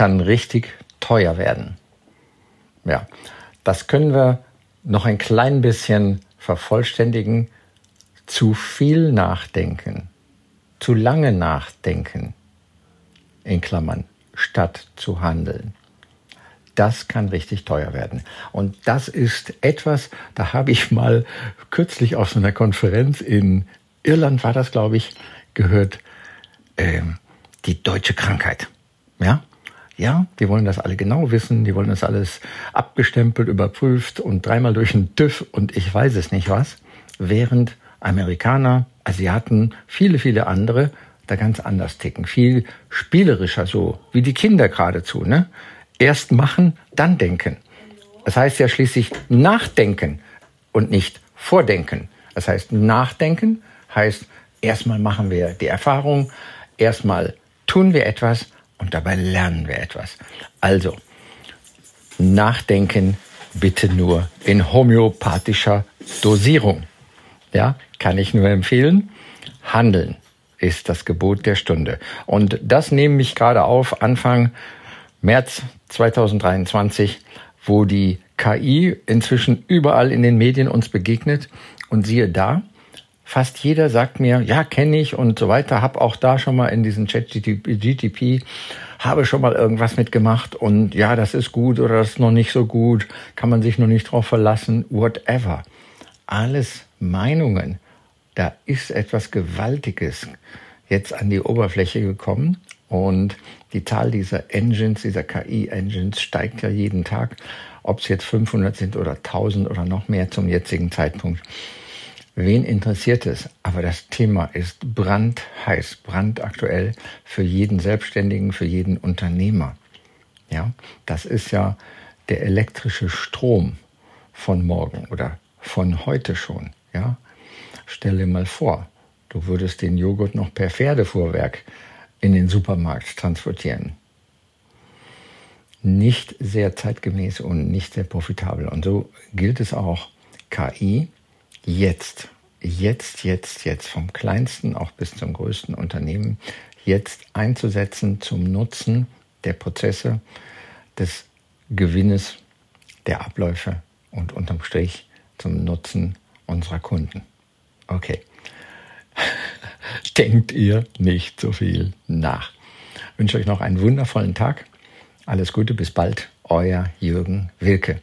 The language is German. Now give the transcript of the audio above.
kann richtig teuer werden. Ja, das können wir noch ein klein bisschen vervollständigen. Zu viel nachdenken, zu lange nachdenken, in Klammern, statt zu handeln. Das kann richtig teuer werden. Und das ist etwas, da habe ich mal kürzlich auf so einer Konferenz in Irland war das, glaube ich, gehört, ähm, die deutsche Krankheit. Ja? Ja, die wollen das alle genau wissen, die wollen das alles abgestempelt, überprüft und dreimal durch den TÜV und ich weiß es nicht was. Während Amerikaner, Asiaten, viele, viele andere da ganz anders ticken. Viel spielerischer so, wie die Kinder geradezu. Ne? Erst machen, dann denken. Das heißt ja schließlich nachdenken und nicht vordenken. Das heißt, nachdenken heißt, erstmal machen wir die Erfahrung, erstmal tun wir etwas und dabei lernen wir etwas. Also, nachdenken bitte nur in homöopathischer Dosierung. Ja, kann ich nur empfehlen. Handeln ist das Gebot der Stunde. Und das nehme ich gerade auf Anfang März 2023, wo die KI inzwischen überall in den Medien uns begegnet. Und siehe da, fast jeder sagt mir, ja, kenne ich und so weiter, habe auch da schon mal in diesem Chat GTP, habe schon mal irgendwas mitgemacht und ja, das ist gut oder das ist noch nicht so gut, kann man sich noch nicht drauf verlassen, whatever. Alles Meinungen. Da ist etwas Gewaltiges jetzt an die Oberfläche gekommen und die Zahl dieser Engines, dieser KI-Engines steigt ja jeden Tag, ob es jetzt 500 sind oder 1000 oder noch mehr zum jetzigen Zeitpunkt. Wen interessiert es? Aber das Thema ist brandheiß, brandaktuell für jeden Selbstständigen, für jeden Unternehmer. Ja, das ist ja der elektrische Strom von morgen oder von heute schon. Ja, stelle mal vor, du würdest den Joghurt noch per Pferdefuhrwerk in den Supermarkt transportieren. Nicht sehr zeitgemäß und nicht sehr profitabel. Und so gilt es auch KI jetzt, jetzt, jetzt, jetzt, vom kleinsten auch bis zum größten Unternehmen, jetzt einzusetzen zum Nutzen der Prozesse, des Gewinnes, der Abläufe und unterm Strich zum Nutzen unserer Kunden. Okay. Denkt ihr nicht so viel nach. Ich wünsche euch noch einen wundervollen Tag. Alles Gute, bis bald. Euer Jürgen Wilke.